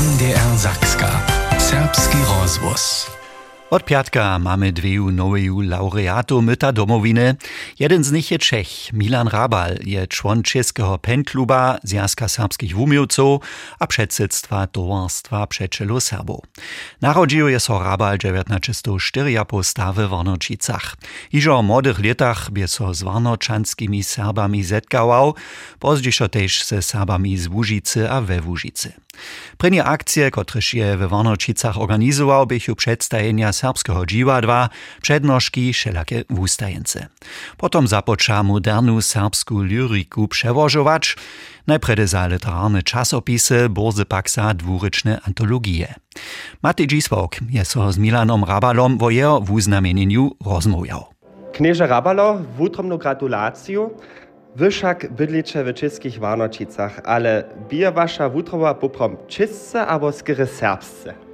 MDR Sachska. Serbski Rozbus. Od piatka mamy dwiju noweju laureatów myta domowiny. Jeden z nich je Czech, Milan Rabal, je człon czeskiego penkluba Związka Serbskich Wumiowców, a przedsedztwa Towarstwa Przeczelu Serbów. Narodził je so Rabal 1904 postawy w Warnočicach. Iżo o młodych latach by so z warnoczanskimi Serbami zetkawał, pozdźiszo też ze Serbami z Łużycy a we Łużycy. Akcje, kotreż je we Warnočicach organizował, bychu przedstawienia serbskiego dziwadła, przednożki wszelakie wustajence. Potom započa modernu serbsku lyriku przewożować, najpredy za literarne czasopisy, burzy pak za dwuryczne antologie. Matej Dziswok je so z Milanom Rabalom wo jeho wuznamienieniu rozmówiał. Knieże Rabalo, wutromną gratulację. Wyszak bydlicze w czeskich Warnočicach, ale bije wasza wutrowa poprom czysce albo skry serbsce?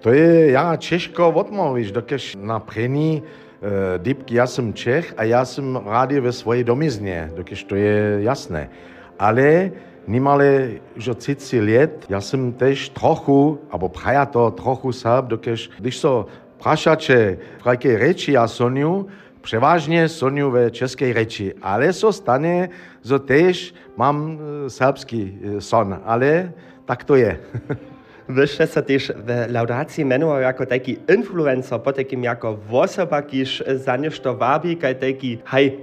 To je ja Češko odmówić, dokež na prení e, dipky ja jsem Čech a ja jsem rádi ve svojej domizně, dokež to je jasné. Ale nimale už od 30 let, ja jsem tež trochu, abo praja to trochu Serb, dokež když so prašače jakej reči ja soniu, przeważnie soniu we czeskiej reči, ale so stane, że też mam e, serbski e, son, ale tak to je. Se też w laudacji menował jako taki influencer, po takim jako osoba, kiż za wabi, kaj taki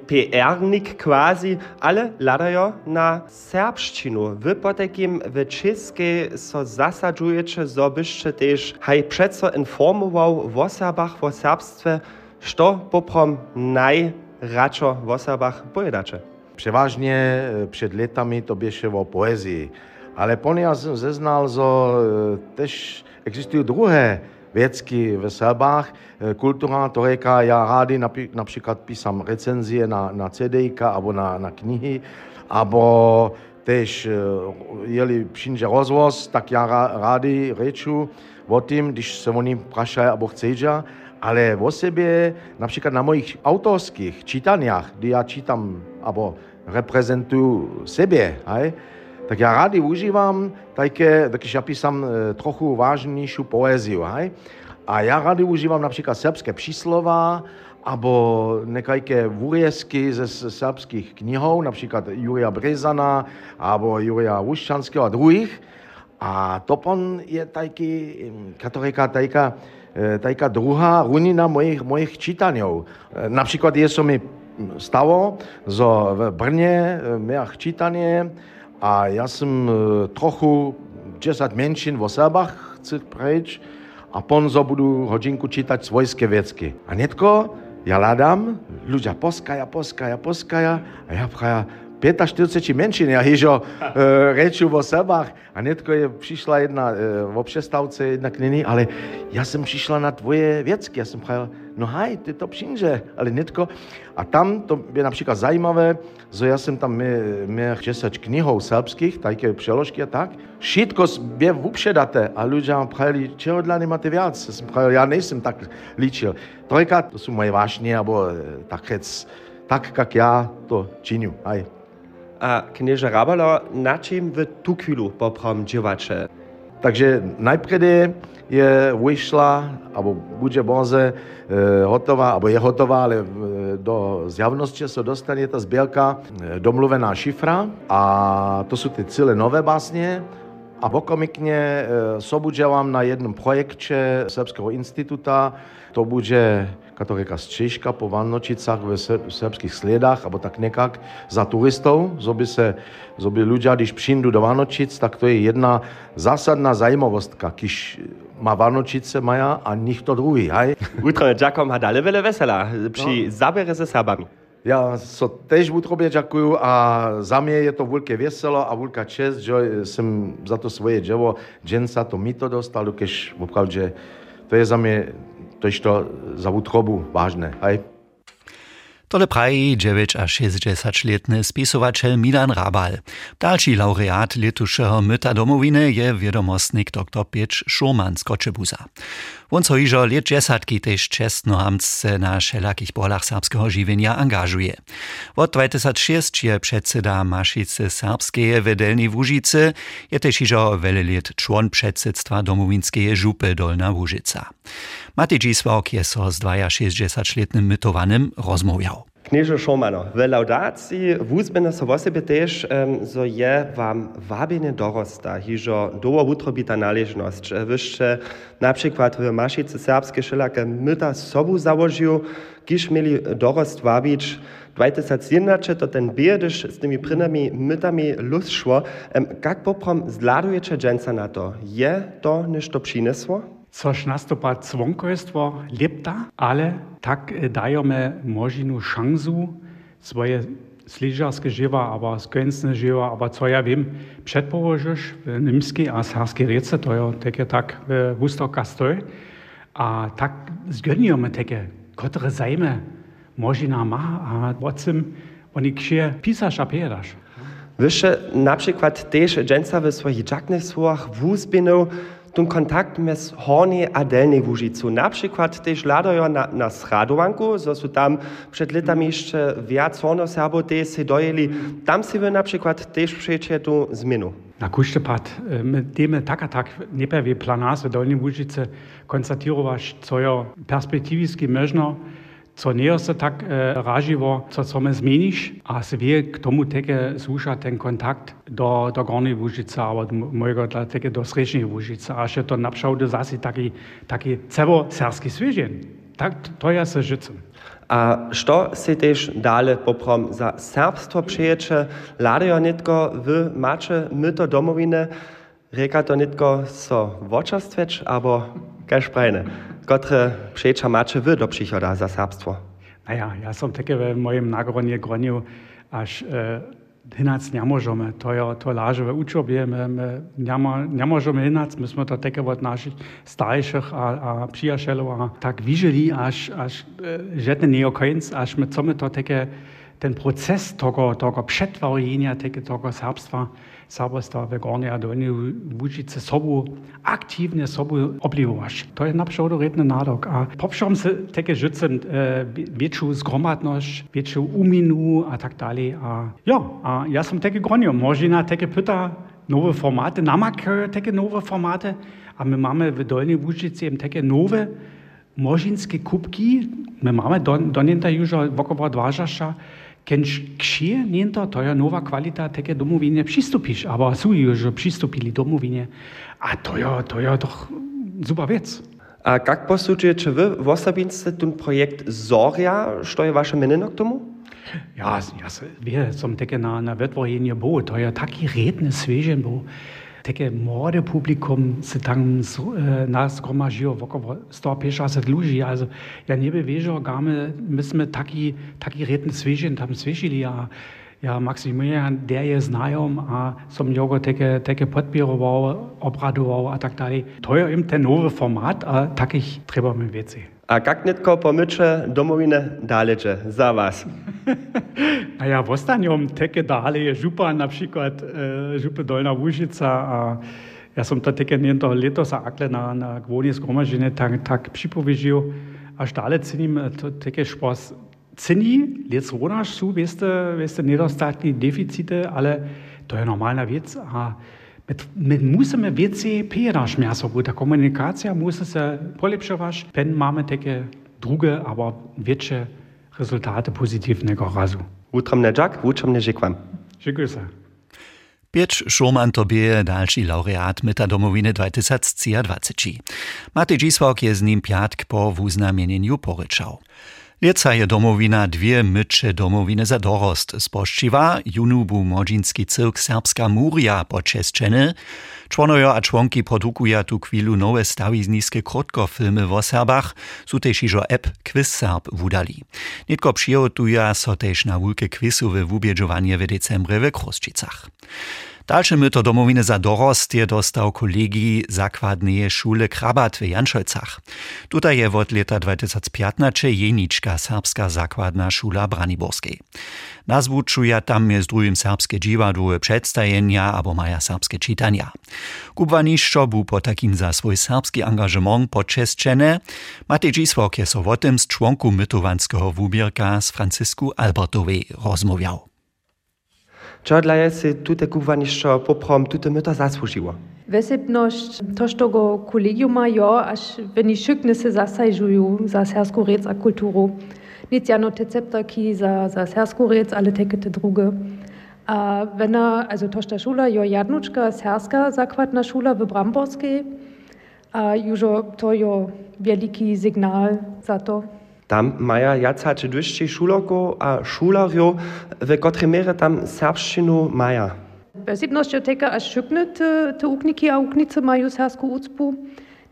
PR-nik quasi, ale ladają na serbszczynu. Wy po takim w czeskiej so zasadzujecie, zo byście też haj przeco informował w osobach, w serbstwie, što poprom najradšo w osobach pojedacze. Przeważnie e, przed latami to bieše o poezji, ale pon ja jsem zeznal, že też existují druhé věcky ve Serbách. E, Kultura, to říká, já rádi například písám recenzie na, na CDIka nebo na, na knihy, abo tež, jeli přijde rozvoz, tak já rádi řeču o tím, když se oni prašají abo chcedža, ale o sebe, například na mojich autorských čítaniach, kdy já čítam abo reprezentuju sebe, hej, tak ja rady užívam také, když ja písam e, trochu vážnější poéziu, hej? A ja rady užívam například srbské příslova, abo nekajké vůrezky ze srbských knihou, například Juria Brezana, abo Juria Vuščanského a druhých. A to pon je taky, katorika tajka, tajka druhá runina mojich, mojich čítaňov. Například je so mi stalo, že v Brně miach čítanie, a ja som trochu 10 menšin vo Serbach chci preč a ponzo budu hodinku čítať svojské věcky. A netko, ja ladám, ľudia poskaja, poskaja, poskaja a ja praja, 45 menšin, ja hižo e, reču vo Serbách a netko je přišla jedna e, v přestávce jedna knihy, ale ja jsem přišla na tvoje věcky, ja jsem praja, no haj, ty to přinže, ale netko. A tam to je například zajímavé, že já jsem tam měl 10 knihou serbských, také přeložky a tak. Všetko je vupředaté a lidé vám prajeli, čeho dla nemáte? Já jsem prajel, já nejsem tak líčil. Trojka, to jsou moje vášně, nebo tak hec, tak, jak já to činím. Hej. A knieže Rabalo, na čím vy tu chvíli poprom děvače? Takže najpredy je vyšla, alebo bude boze e, hotová, alebo je hotová, ale e, do zjavnosti se dostane ta sběrka e, domluvená šifra a to jsou ty celé nové básně a e, sobudělám na jednom projekte Srbského instituta, to bude katolika Češka po Vannočicach v srbských sledách, alebo tak nekak, za turistov, zoby se, zoby ľudia, když přijdu do Vanočic, tak to je jedna zásadná zajímavostka, když má Vanočice maja a nikto druhý, hej? Utro, Giacomo má dále veľa vesela při no. zabere se Serbami. Ja so tež v utrobě ďakuju a za mě je to veľké veselo a veľká čest, že jsem za to svoje dževo, dženca to mi to dostal, keď opravdu, to je za mě tož to za utrobu vážne, hej? Tole praji 9 a 60-letny spisovatel Milan Rabal. Další laureat letušeho myta domowiny je wiadomostnik dr Piecz Szurman z Koczebuza. On so liet dziesiątki też czestnohamsce na wszelakich polach serbskiego żywienia angażuje. Od 2006 je przedseda Maszicy Serbskie Wedelnej Łużycy, je też iżo wiele lat człon przedsedztwa domowinskiej żupy Dolna Łużyca. Matej Dzisławk je so z 62-letnym mytowanym rozmawiał. Knieže Šomano, v laudaciji vuzbene so osebe tež, um, je vam vabine dorosta, hižo dovo utrobita naležnosť. Vyšte napríklad v Mašice serbske šelake myta sobu załožiu, kiž mieli dorost vabič 2017 to ten biedyš s tymi prynami mytami luz szło. Jak poprom zladujecie dżęca na to? Je to niż to przyniosło? Což nastupa cvonkojstvo lepta, ale tak dajemy možinu šansu svoje sližarske živa, abo skojensne živa, abo co ja viem, předpoložiš v nimski a sarski rece, to je také tak v Wustoka stoj. A tak zgönjujeme také, kotre zajme možina má a vocem oni kšie pisaš a piedaš. Wysze na przykład też dżęca w swoich dżaknych ten kontakt mes hornej a delnej Łużycu. Na przykład też ladają na, na Sradowanku, zo są tam przed latami jeszcze wiac hornoserbów też się dojeli. Tam się wy na przykład też przejdzie tu zmienu. Na kuštepad, my demy tak a tak nepewie planarze Dolnej Łużyce konstatirować, co je perspektywiski możno, Co nejo se tak eh, raživo, co so me zmeniš, a sve k tomu teke sluša ten kontakt do, do Gorne Vužice, od mojega tla teke do Srečne Vužice, a še to napšal, da zasi taki, taki celo serski svežen. Tak, to ja se žicim. A što se tež dale poprom za serbstvo priječe, ladejo netko v mače myto domovine, reka to netko so vočastveč, abo kaž prajne. Kotre przejcza macie wy do przychoda za serbstwo? Naja, ja som také v mojom nagronie groniu až e, hinac nemôžeme. To je to láže v učobě, my, my nemôžeme hinac, my sme to také od našich starších a, a přijašelov a tak vyžili až, až e, žetne nie až my co my to také ten proces toho, toho předvarjenia také toho serbstva, serbstva v Gornej a Dolnej Łužice sobu, aktívne sobu oblivovaš. To je napšou redny nádok. A popšom se také žicem e, většiu uminu a tak dále. A jo, a ja som také gronio. Možná také pyta nové formáty, namakajú také nové. A my máme v Dolnej Łužici také nové možinské kubky. My máme do, do około dważasza, Kenž kšie niento, to je nová kvalita také domovine přistupíš, aber sú už přistupili domovine. A to je, to je doch super vec. A jak posudujecie wy w osobince ten projekt Zoria, što je vaše menino k tomu? Ja, ja wie, som také na, na vytvorenie bol, to je taký redný svežen bol. Také młode publikum se tam nas gromažiło około 150 ludzi. Also ja nie wiedział, game myśmy taki, taki redny svežen tam svežili, a ja Maximilian, der je znajom, a som jogo také, také podpíroval, obradoval a tak dalej. To je im ten nowy format, a takich treba mi věci. A jak nitko pomycze domowinę dalecze za was? A ja w ostatnim takie dalej je župa, na przykład e, župa Dolna Łužica, a ja som to také niento letos a akle na, na głonie zgromaženie tak, tak připověžil, Zinni, jetzt Ronasch zu, weißt du, weißt du, Niederstadt, die Defizite alle, da ja normaler Witz, ah, mit, mit Musse mit WCP eh da schmerzt, obwohl der Kommunikatia muss es ja Polipsche wasch, wenn Marmetecke, Druge, aber Witsche, Resultate positiv ne Gorasu. Utram ne Jack, utram ne Jekwam. Grüße. Birch Schumann tobie dalszy laureat Myta Domowiny 2023. Maty Dziswok jest z nim piatk po wuznamieniu poryczał. Lieca je domowina dwie mycze domowiny za dorost spoščiva, junubu modzinski cyrk Serbska Muria počesčeny, członojo a członki produkuja tu chwilu nowe stawizniskie krótkofilmy w Serbach, su też iżo app Quiz Serb wudali. Nitko przyjotuja so też na wulke quizowe wubieżowanie w decembrze w Kroszczycach. Dalsze myto domowiny za dorost je dostał kolegi zakładnej szule Krabat w Janszolcach. Tutaj je od lata 2015 jeniczka serbska zakładna szula Braniborskiej. Nazwu czuja tam jest drugim serbskie dziwadły przedstawienia albo maja serbskie czytania. Kubwaniszczo był po takim za swój serbski angażement poczeszczene. Matej Dziswok jest o tym z członku mytowanskiego wubierka z Francisku Albertowej rozmawiał. Čodlaje se tute kuvaniščo poprom tute meta zaslužila. Wesebnost tostogo kolegiuma jo, až veni šyknese zasajžuju za sersko rec a kulturo. Nic jano tecepta ki za, za sersko rec, ale tekete druge. A wenn er, also tosta šula jo jadnučka serska zakvatna šula v Bramborske, a južo to jo veliki signal za to. Tam maja jacače dwyższej šuloko a šularjo, w mere tam serbščinu maja. Wesebność teka aż szykny te, te ukniki a uknice mają sersku ucpu.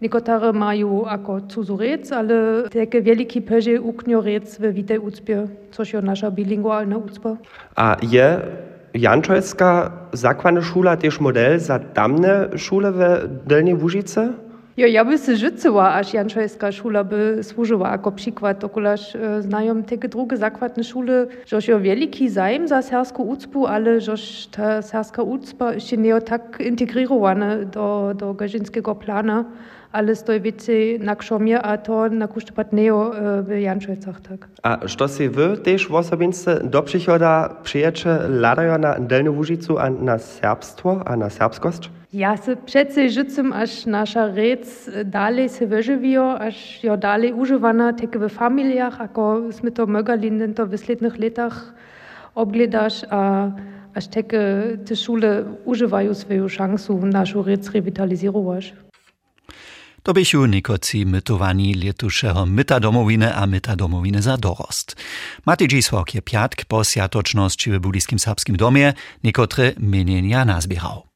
Niekotare mają ako cuzu rec, ale teke wielki peże uknio rec w witej ucpie, což jo nasza bilingualna ucpa. A je Jančojska zakładna szula też model za tamne szule w Dolnej Łużyce? Jo, ja by se życzyła, aż Janczojska szula by służyła jako przykład, okulaż e, znają te drugie zakładne szule, żeż jo wielki zajem za serską ucpu, ale żeż ta serska ucpa jeszcze nie tak integrirowana do, do gazinskiego plana, ale stoi więcej na krzomie, a to na kusztopat neo w Janczojcach tak. A što si wy też w osobince do przychoda przyjecze ladają na Dolną Łużycu a na serbstwo, a na serbskość? Ja se přece žicem, až naša rec dalej se wyżywio, až jo dalej używana teke w familiach, ako sme to mögali to w slednych letach obgledaš, a až teke te šule używają swoją szansu naszą rec revitalizirować. To bysiu nikoci mytowani letuszego myta domowiny a myta domowiny za dorost. Matej Dzisłok piatk po siatoczności w Budyskim Serbskim domie, niekotry mienienia nazbierał.